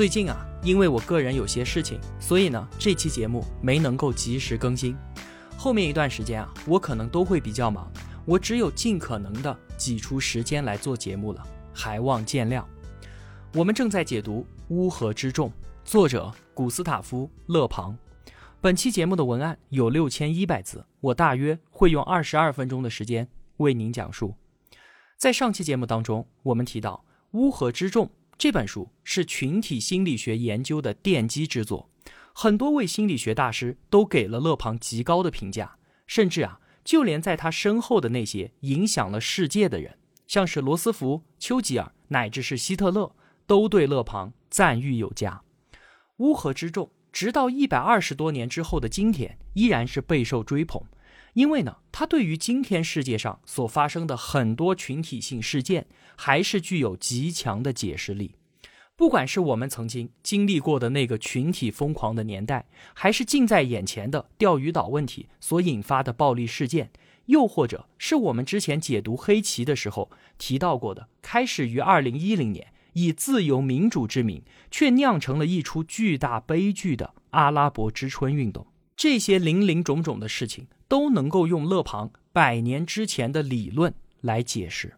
最近啊，因为我个人有些事情，所以呢，这期节目没能够及时更新。后面一段时间啊，我可能都会比较忙，我只有尽可能的挤出时间来做节目了，还望见谅。我们正在解读《乌合之众》，作者古斯塔夫·勒庞。本期节目的文案有六千一百字，我大约会用二十二分钟的时间为您讲述。在上期节目当中，我们提到《乌合之众》。这本书是群体心理学研究的奠基之作，很多位心理学大师都给了勒庞极高的评价，甚至啊，就连在他身后的那些影响了世界的人，像是罗斯福、丘吉尔，乃至是希特勒，都对勒庞赞誉有加。乌合之众，直到一百二十多年之后的今天，依然是备受追捧。因为呢，他对于今天世界上所发生的很多群体性事件，还是具有极强的解释力。不管是我们曾经经历过的那个群体疯狂的年代，还是近在眼前的钓鱼岛问题所引发的暴力事件，又或者是我们之前解读黑棋的时候提到过的，开始于二零一零年以自由民主之名，却酿成了一出巨大悲剧的阿拉伯之春运动，这些零零种种的事情。都能够用勒庞百年之前的理论来解释。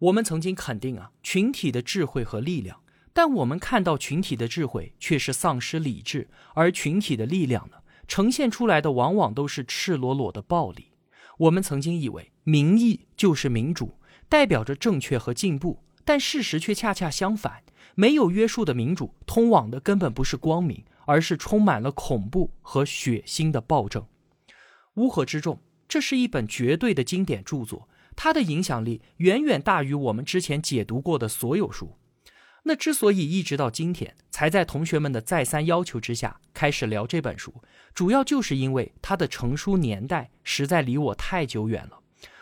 我们曾经肯定啊群体的智慧和力量，但我们看到群体的智慧却是丧失理智，而群体的力量呢，呈现出来的往往都是赤裸裸的暴力。我们曾经以为民意就是民主，代表着正确和进步，但事实却恰恰相反。没有约束的民主，通往的根本不是光明，而是充满了恐怖和血腥的暴政。乌合之众，这是一本绝对的经典著作，它的影响力远远大于我们之前解读过的所有书。那之所以一直到今天才在同学们的再三要求之下开始聊这本书，主要就是因为它的成书年代实在离我太久远了，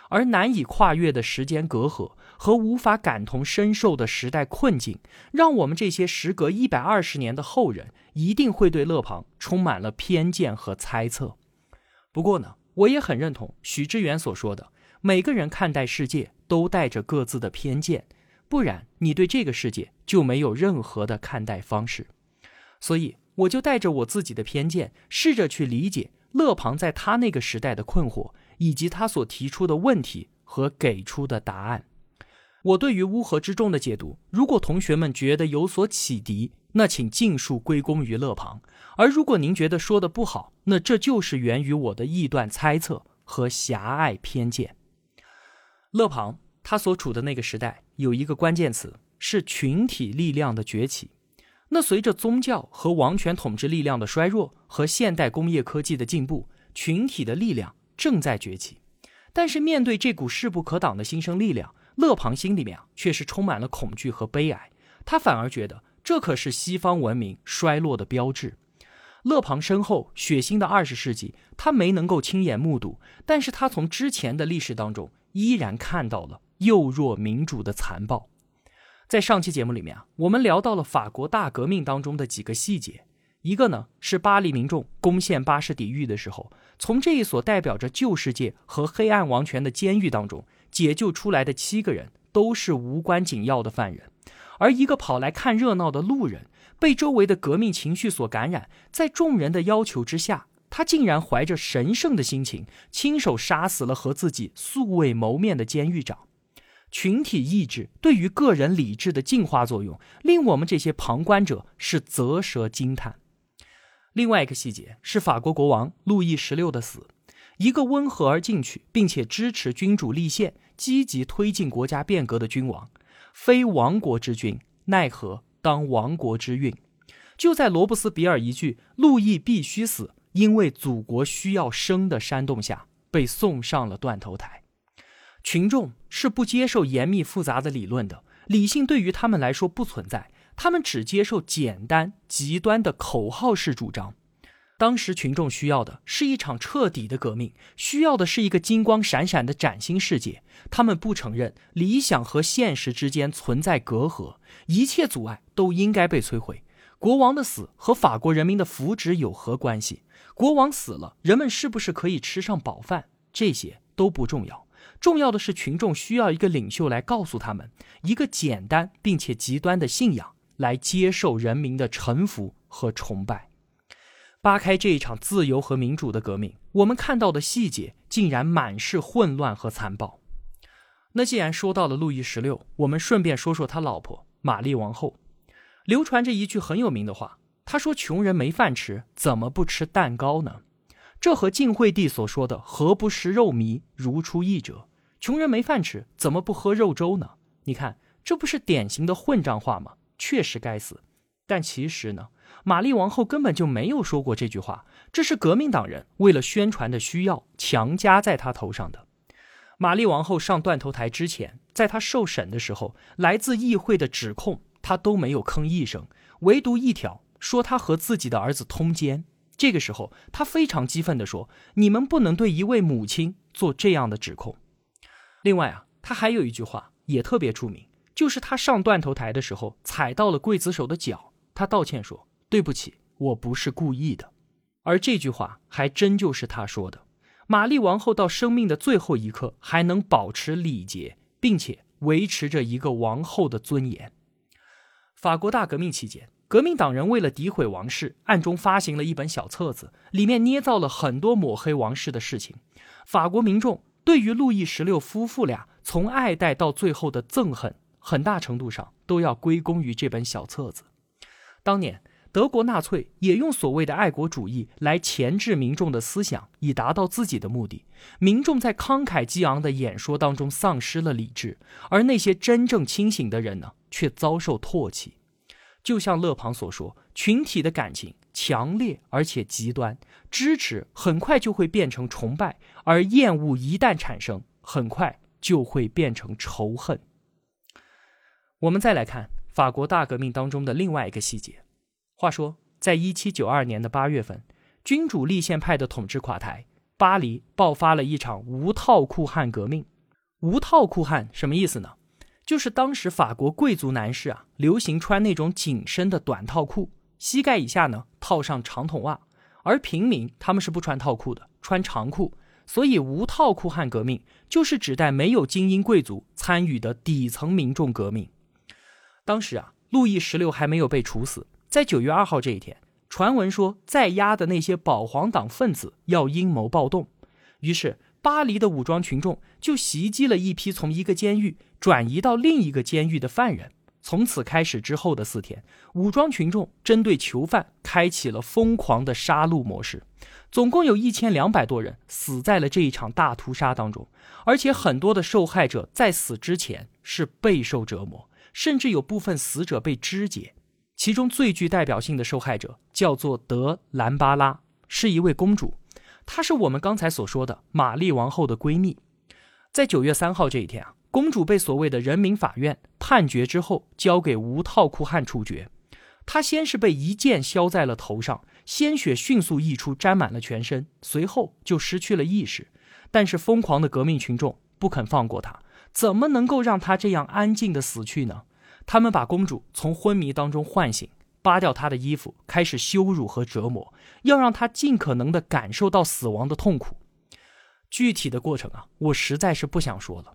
而难以跨越的时间隔阂和无法感同身受的时代困境，让我们这些时隔一百二十年的后人一定会对勒庞充满了偏见和猜测。不过呢，我也很认同许知远所说的，每个人看待世界都带着各自的偏见，不然你对这个世界就没有任何的看待方式。所以，我就带着我自己的偏见，试着去理解勒庞在他那个时代的困惑，以及他所提出的问题和给出的答案。我对于乌合之众的解读，如果同学们觉得有所启迪，那请尽数归功于勒庞；而如果您觉得说的不好，那这就是源于我的臆断、猜测和狭隘偏见。勒庞他所处的那个时代有一个关键词是群体力量的崛起。那随着宗教和王权统治力量的衰弱和现代工业科技的进步，群体的力量正在崛起。但是面对这股势不可挡的新生力量，勒庞心里面啊却是充满了恐惧和悲哀。他反而觉得。这可是西方文明衰落的标志。勒庞身后血腥的二十世纪，他没能够亲眼目睹，但是他从之前的历史当中依然看到了幼弱民主的残暴。在上期节目里面啊，我们聊到了法国大革命当中的几个细节，一个呢是巴黎民众攻陷巴士底狱的时候，从这一所代表着旧世界和黑暗王权的监狱当中解救出来的七个人，都是无关紧要的犯人。而一个跑来看热闹的路人，被周围的革命情绪所感染，在众人的要求之下，他竟然怀着神圣的心情，亲手杀死了和自己素未谋面的监狱长。群体意志对于个人理智的净化作用，令我们这些旁观者是啧舌惊叹。另外一个细节是法国国王路易十六的死，一个温和而进取，并且支持君主立宪、积极推进国家变革的君王。非亡国之君，奈何当亡国之运？就在罗伯斯比尔一句“路易必须死，因为祖国需要生”的煽动下，被送上了断头台。群众是不接受严密复杂的理论的，理性对于他们来说不存在，他们只接受简单极端的口号式主张。当时群众需要的是一场彻底的革命，需要的是一个金光闪闪的崭新世界。他们不承认理想和现实之间存在隔阂，一切阻碍都应该被摧毁。国王的死和法国人民的福祉有何关系？国王死了，人们是不是可以吃上饱饭？这些都不重要，重要的是群众需要一个领袖来告诉他们一个简单并且极端的信仰，来接受人民的臣服和崇拜。扒开这一场自由和民主的革命，我们看到的细节竟然满是混乱和残暴。那既然说到了路易十六，我们顺便说说他老婆玛丽王后。流传着一句很有名的话，他说：“穷人没饭吃，怎么不吃蛋糕呢？”这和晋惠帝所说的“何不食肉糜”如出一辙。穷人没饭吃，怎么不喝肉粥呢？你看，这不是典型的混账话吗？确实该死。但其实呢？玛丽王后根本就没有说过这句话，这是革命党人为了宣传的需要强加在她头上的。玛丽王后上断头台之前，在她受审的时候，来自议会的指控她都没有吭一声，唯独一条说她和自己的儿子通奸。这个时候，她非常激愤地说：“你们不能对一位母亲做这样的指控。”另外啊，她还有一句话也特别出名，就是她上断头台的时候踩到了刽子手的脚，她道歉说。对不起，我不是故意的。而这句话还真就是他说的。玛丽王后到生命的最后一刻还能保持礼节，并且维持着一个王后的尊严。法国大革命期间，革命党人为了诋毁王室，暗中发行了一本小册子，里面捏造了很多抹黑王室的事情。法国民众对于路易十六夫妇俩从爱戴到最后的憎恨，很大程度上都要归功于这本小册子。当年。德国纳粹也用所谓的爱国主义来钳制民众的思想，以达到自己的目的。民众在慷慨激昂的演说当中丧失了理智，而那些真正清醒的人呢，却遭受唾弃。就像勒庞所说，群体的感情强烈而且极端，支持很快就会变成崇拜，而厌恶一旦产生，很快就会变成仇恨。我们再来看法国大革命当中的另外一个细节。话说，在一七九二年的八月份，君主立宪派的统治垮台，巴黎爆发了一场无套裤汉革命。无套裤汉什么意思呢？就是当时法国贵族男士啊，流行穿那种紧身的短套裤，膝盖以下呢套上长筒袜，而平民他们是不穿套裤的，穿长裤。所以，无套裤汉革命就是指代没有精英贵族参与的底层民众革命。当时啊，路易十六还没有被处死。在九月二号这一天，传闻说在押的那些保皇党分子要阴谋暴动，于是巴黎的武装群众就袭击了一批从一个监狱转移到另一个监狱的犯人。从此开始之后的四天，武装群众针对囚犯开启了疯狂的杀戮模式，总共有一千两百多人死在了这一场大屠杀当中，而且很多的受害者在死之前是备受折磨，甚至有部分死者被肢解。其中最具代表性的受害者叫做德兰巴拉，是一位公主，她是我们刚才所说的玛丽王后的闺蜜。在九月三号这一天啊，公主被所谓的人民法院判决之后，交给无套裤汉处决。她先是被一剑削在了头上，鲜血迅速溢出，沾满了全身，随后就失去了意识。但是疯狂的革命群众不肯放过她，怎么能够让她这样安静的死去呢？他们把公主从昏迷当中唤醒，扒掉她的衣服，开始羞辱和折磨，要让她尽可能的感受到死亡的痛苦。具体的过程啊，我实在是不想说了。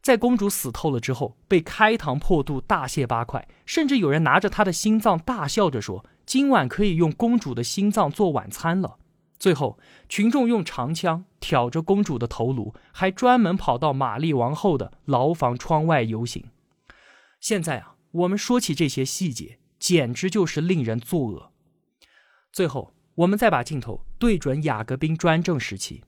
在公主死透了之后，被开膛破肚、大卸八块，甚至有人拿着她的心脏大笑着说：“今晚可以用公主的心脏做晚餐了。”最后，群众用长枪挑着公主的头颅，还专门跑到玛丽王后的牢房窗外游行。现在啊，我们说起这些细节，简直就是令人作呕。最后，我们再把镜头对准雅各宾专政时期，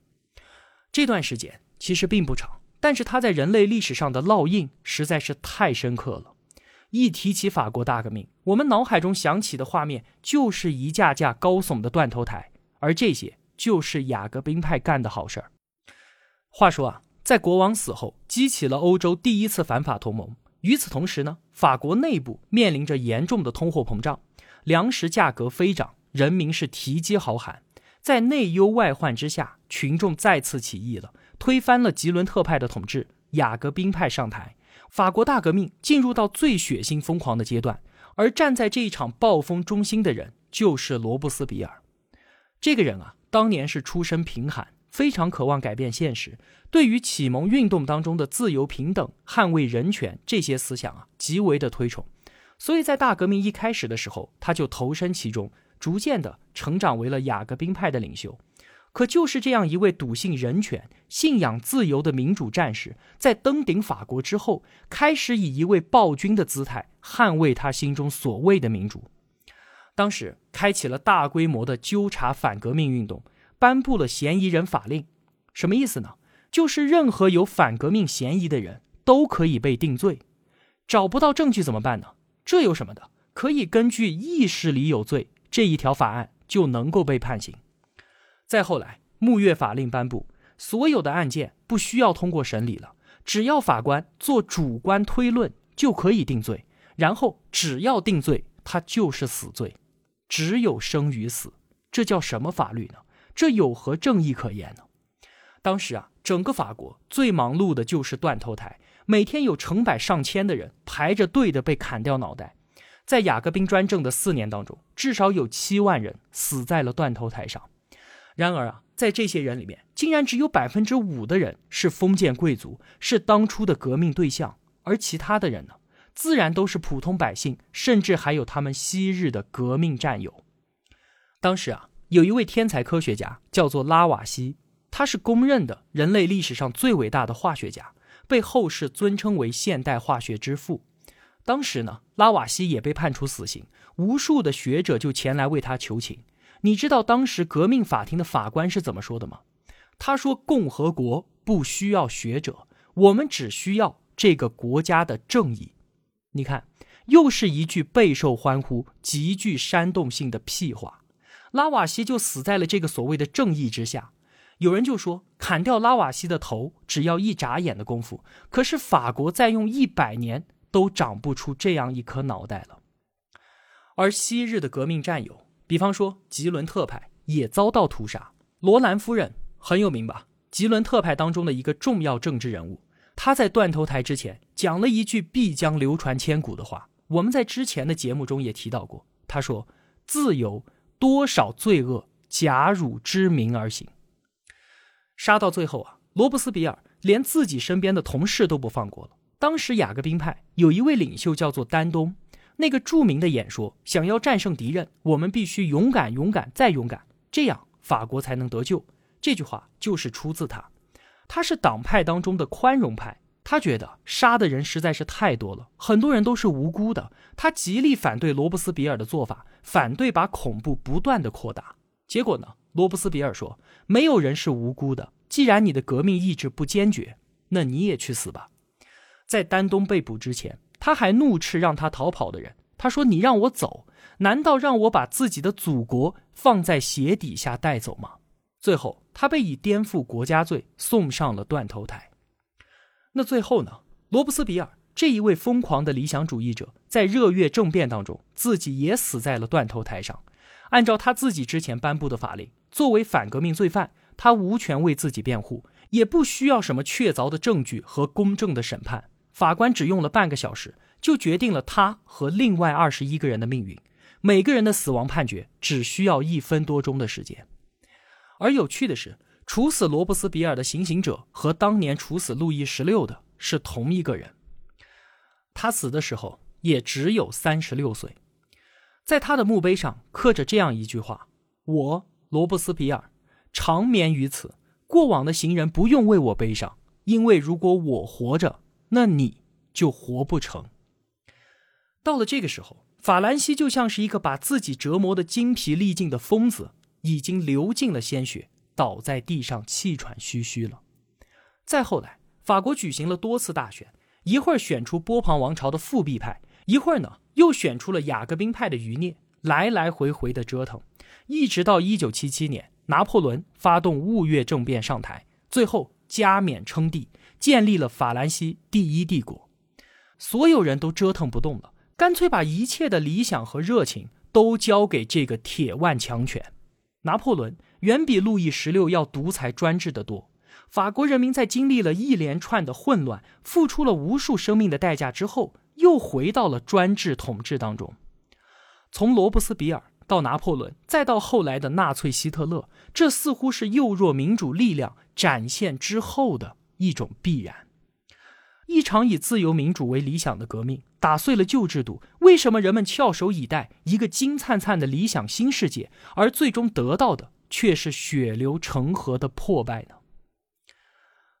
这段时间其实并不长，但是它在人类历史上的烙印实在是太深刻了。一提起法国大革命，我们脑海中想起的画面就是一架架高耸的断头台，而这些就是雅各宾派干的好事儿。话说啊，在国王死后，激起了欧洲第一次反法同盟。与此同时呢，法国内部面临着严重的通货膨胀，粮食价格飞涨，人民是提街好喊。在内忧外患之下，群众再次起义了，推翻了吉伦特派的统治，雅各宾派上台，法国大革命进入到最血腥疯狂的阶段。而站在这一场暴风中心的人，就是罗布斯比尔。这个人啊，当年是出身贫寒，非常渴望改变现实，对于启蒙运动当中的自由、平等、捍卫人权这些思想啊，极为的推崇。所以在大革命一开始的时候，他就投身其中，逐渐的成长为了雅各宾派的领袖。可就是这样一位笃信人权、信仰自由的民主战士，在登顶法国之后，开始以一位暴君的姿态捍卫他心中所谓的民主。当时开启了大规模的纠察反革命运动，颁布了嫌疑人法令。什么意思呢？就是任何有反革命嫌疑的人都可以被定罪。找不到证据怎么办呢？这有什么的？可以根据意识里有罪这一条法案就能够被判刑。再后来，木月法令颁布，所有的案件不需要通过审理了，只要法官做主观推论就可以定罪，然后只要定罪，他就是死罪，只有生与死，这叫什么法律呢？这有何正义可言呢？当时啊，整个法国最忙碌的就是断头台，每天有成百上千的人排着队的被砍掉脑袋，在雅各宾专政的四年当中，至少有七万人死在了断头台上。然而啊，在这些人里面，竟然只有百分之五的人是封建贵族，是当初的革命对象，而其他的人呢，自然都是普通百姓，甚至还有他们昔日的革命战友。当时啊，有一位天才科学家叫做拉瓦锡，他是公认的人类历史上最伟大的化学家，被后世尊称为现代化学之父。当时呢，拉瓦锡也被判处死刑，无数的学者就前来为他求情。你知道当时革命法庭的法官是怎么说的吗？他说：“共和国不需要学者，我们只需要这个国家的正义。”你看，又是一句备受欢呼、极具煽动性的屁话。拉瓦锡就死在了这个所谓的正义之下。有人就说，砍掉拉瓦锡的头只要一眨眼的功夫，可是法国再用一百年都长不出这样一颗脑袋了。而昔日的革命战友。比方说，吉伦特派也遭到屠杀。罗兰夫人很有名吧？吉伦特派当中的一个重要政治人物。他在断头台之前讲了一句必将流传千古的话。我们在之前的节目中也提到过。他说：“自由多少罪恶假汝之名而行。”杀到最后啊，罗伯斯比尔连自己身边的同事都不放过了。当时雅各宾派有一位领袖叫做丹东。那个著名的演说：“想要战胜敌人，我们必须勇敢、勇敢再勇敢，这样法国才能得救。”这句话就是出自他。他是党派当中的宽容派，他觉得杀的人实在是太多了，很多人都是无辜的。他极力反对罗伯斯比尔的做法，反对把恐怖不断的扩大。结果呢，罗伯斯比尔说：“没有人是无辜的。既然你的革命意志不坚决，那你也去死吧。”在丹东被捕之前。他还怒斥让他逃跑的人，他说：“你让我走，难道让我把自己的祖国放在鞋底下带走吗？”最后，他被以颠覆国家罪送上了断头台。那最后呢？罗伯斯比尔这一位疯狂的理想主义者，在热月政变当中，自己也死在了断头台上。按照他自己之前颁布的法令，作为反革命罪犯，他无权为自己辩护，也不需要什么确凿的证据和公正的审判。法官只用了半个小时，就决定了他和另外二十一个人的命运。每个人的死亡判决只需要一分多钟的时间。而有趣的是，处死罗伯斯比尔的行刑者和当年处死路易十六的是同一个人。他死的时候也只有三十六岁。在他的墓碑上刻着这样一句话：“我罗伯斯比尔长眠于此，过往的行人不用为我悲伤，因为如果我活着。”那你就活不成。到了这个时候，法兰西就像是一个把自己折磨的精疲力尽的疯子，已经流尽了鲜血，倒在地上气喘吁吁了。再后来，法国举行了多次大选，一会儿选出波旁王朝的复辟派，一会儿呢又选出了雅各宾派的余孽，来来回回的折腾，一直到一九七七年，拿破仑发动雾月政变上台，最后加冕称帝。建立了法兰西第一帝国，所有人都折腾不动了，干脆把一切的理想和热情都交给这个铁腕强权。拿破仑远比路易十六要独裁专制的多。法国人民在经历了一连串的混乱，付出了无数生命的代价之后，又回到了专制统治当中。从罗伯斯比尔到拿破仑，再到后来的纳粹希特勒，这似乎是幼弱民主力量展现之后的一种必然。一场以自由民主为理想的革命，打碎了旧制度。为什么人们翘首以待一个金灿灿的理想新世界，而最终得到的却是血流成河的破败呢？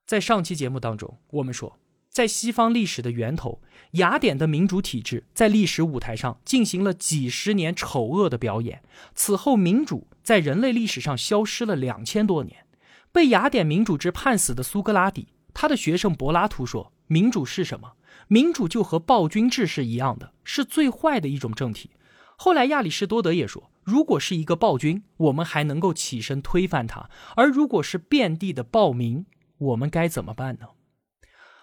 在上期节目当中，我们说，在西方历史的源头，雅典的民主体制在历史舞台上进行了几十年丑恶的表演。此后，民主在人类历史上消失了两千多年。被雅典民主制判死的苏格拉底，他的学生柏拉图说。民主是什么？民主就和暴君制是一样的，是最坏的一种政体。后来亚里士多德也说，如果是一个暴君，我们还能够起身推翻他；而如果是遍地的暴民，我们该怎么办呢？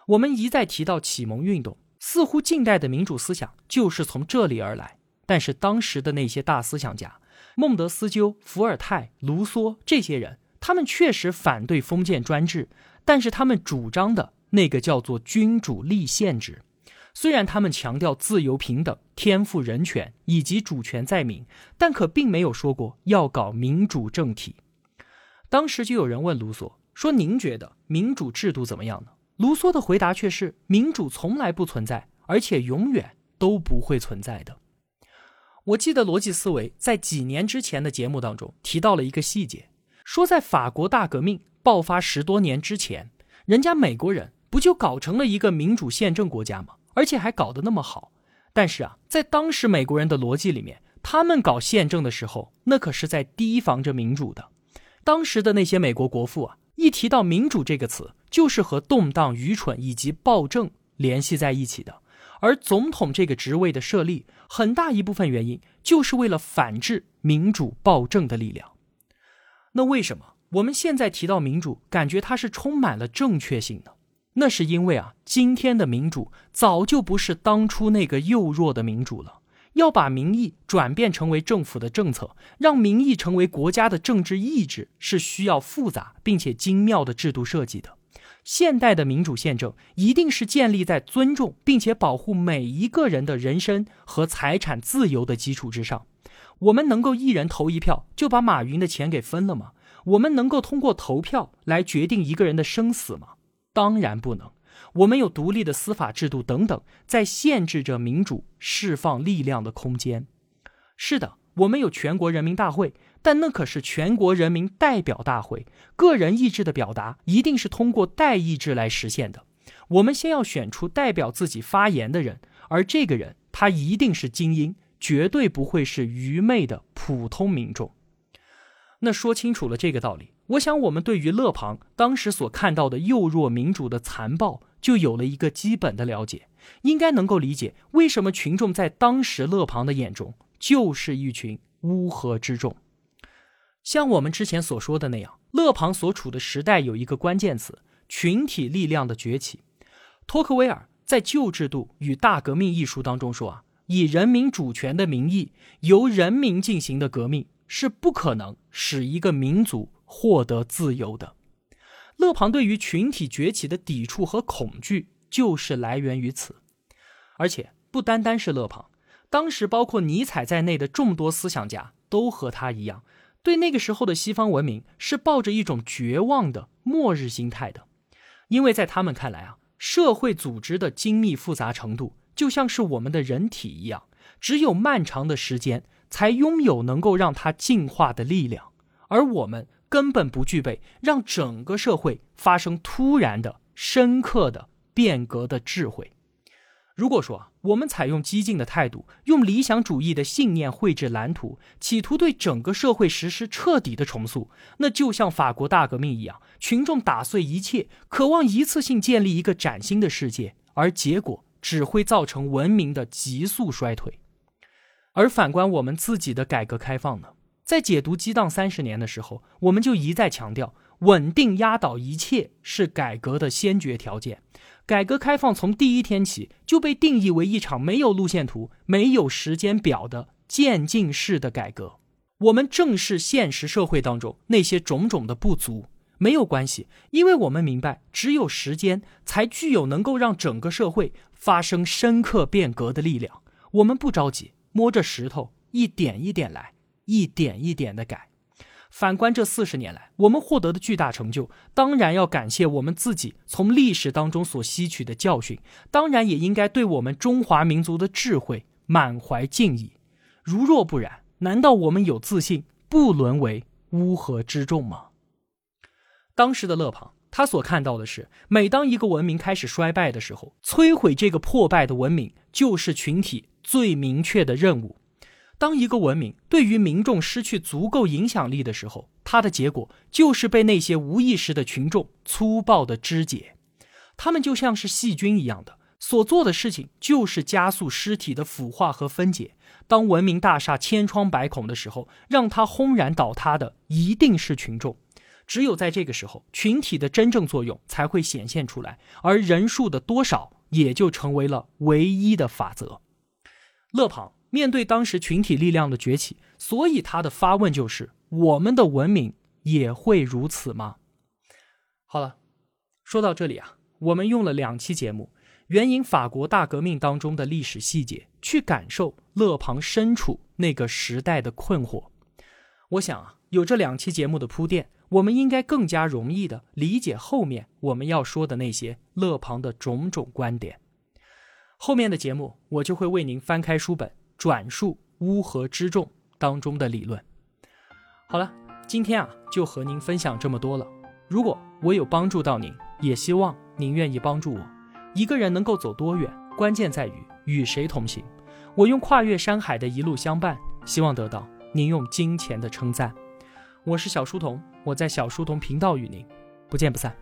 我们一再提到启蒙运动，似乎近代的民主思想就是从这里而来。但是当时的那些大思想家，孟德斯鸠、伏尔泰、卢梭这些人，他们确实反对封建专制，但是他们主张的。那个叫做君主立宪制，虽然他们强调自由、平等、天赋人权以及主权在民，但可并没有说过要搞民主政体。当时就有人问卢梭说：“您觉得民主制度怎么样呢？”卢梭的回答却是：“民主从来不存在，而且永远都不会存在的。”我记得逻辑思维在几年之前的节目当中提到了一个细节，说在法国大革命爆发十多年之前，人家美国人。不就搞成了一个民主宪政国家吗？而且还搞得那么好。但是啊，在当时美国人的逻辑里面，他们搞宪政的时候，那可是在提防着民主的。当时的那些美国国父啊，一提到民主这个词，就是和动荡、愚蠢以及暴政联系在一起的。而总统这个职位的设立，很大一部分原因就是为了反制民主暴政的力量。那为什么我们现在提到民主，感觉它是充满了正确性呢？那是因为啊，今天的民主早就不是当初那个幼弱的民主了。要把民意转变成为政府的政策，让民意成为国家的政治意志，是需要复杂并且精妙的制度设计的。现代的民主宪政一定是建立在尊重并且保护每一个人的人身和财产自由的基础之上。我们能够一人投一票就把马云的钱给分了吗？我们能够通过投票来决定一个人的生死吗？当然不能，我们有独立的司法制度等等，在限制着民主释放力量的空间。是的，我们有全国人民大会，但那可是全国人民代表大会，个人意志的表达一定是通过代意志来实现的。我们先要选出代表自己发言的人，而这个人他一定是精英，绝对不会是愚昧的普通民众。那说清楚了这个道理。我想，我们对于勒庞当时所看到的幼弱民主的残暴，就有了一个基本的了解，应该能够理解为什么群众在当时勒庞的眼中就是一群乌合之众。像我们之前所说的那样，勒庞所处的时代有一个关键词：群体力量的崛起。托克维尔在《旧制度与大革命》一书当中说啊，以人民主权的名义由人民进行的革命是不可能使一个民族。获得自由的勒庞对于群体崛起的抵触和恐惧，就是来源于此。而且不单单是勒庞，当时包括尼采在内的众多思想家都和他一样，对那个时候的西方文明是抱着一种绝望的末日心态的。因为在他们看来啊，社会组织的精密复杂程度就像是我们的人体一样，只有漫长的时间才拥有能够让它进化的力量，而我们。根本不具备让整个社会发生突然的、深刻的变革的智慧。如果说我们采用激进的态度，用理想主义的信念绘制蓝图，企图对整个社会实施彻底的重塑，那就像法国大革命一样，群众打碎一切，渴望一次性建立一个崭新的世界，而结果只会造成文明的急速衰退。而反观我们自己的改革开放呢？在解读激荡三十年的时候，我们就一再强调，稳定压倒一切是改革的先决条件。改革开放从第一天起就被定义为一场没有路线图、没有时间表的渐进式的改革。我们正视现实社会当中那些种种的不足，没有关系，因为我们明白，只有时间才具有能够让整个社会发生深刻变革的力量。我们不着急，摸着石头一点一点来，一点一点的改。反观这四十年来，我们获得的巨大成就，当然要感谢我们自己从历史当中所吸取的教训，当然也应该对我们中华民族的智慧满怀敬意。如若不然，难道我们有自信不沦为乌合之众吗？当时的勒庞，他所看到的是，每当一个文明开始衰败的时候，摧毁这个破败的文明，就是群体最明确的任务。当一个文明对于民众失去足够影响力的时候，它的结果就是被那些无意识的群众粗暴的肢解。他们就像是细菌一样的，所做的事情就是加速尸体的腐化和分解。当文明大厦千疮百孔的时候，让它轰然倒塌的一定是群众。只有在这个时候，群体的真正作用才会显现出来，而人数的多少也就成为了唯一的法则。勒庞面对当时群体力量的崛起，所以他的发问就是：我们的文明也会如此吗？好了，说到这里啊，我们用了两期节目。援引法国大革命当中的历史细节，去感受勒庞身处那个时代的困惑。我想啊，有这两期节目的铺垫，我们应该更加容易的理解后面我们要说的那些勒庞的种种观点。后面的节目，我就会为您翻开书本，转述乌合之众当中的理论。好了，今天啊，就和您分享这么多了。如果我有帮助到您，也希望您愿意帮助我。一个人能够走多远，关键在于与谁同行。我用跨越山海的一路相伴，希望得到您用金钱的称赞。我是小书童，我在小书童频道与您不见不散。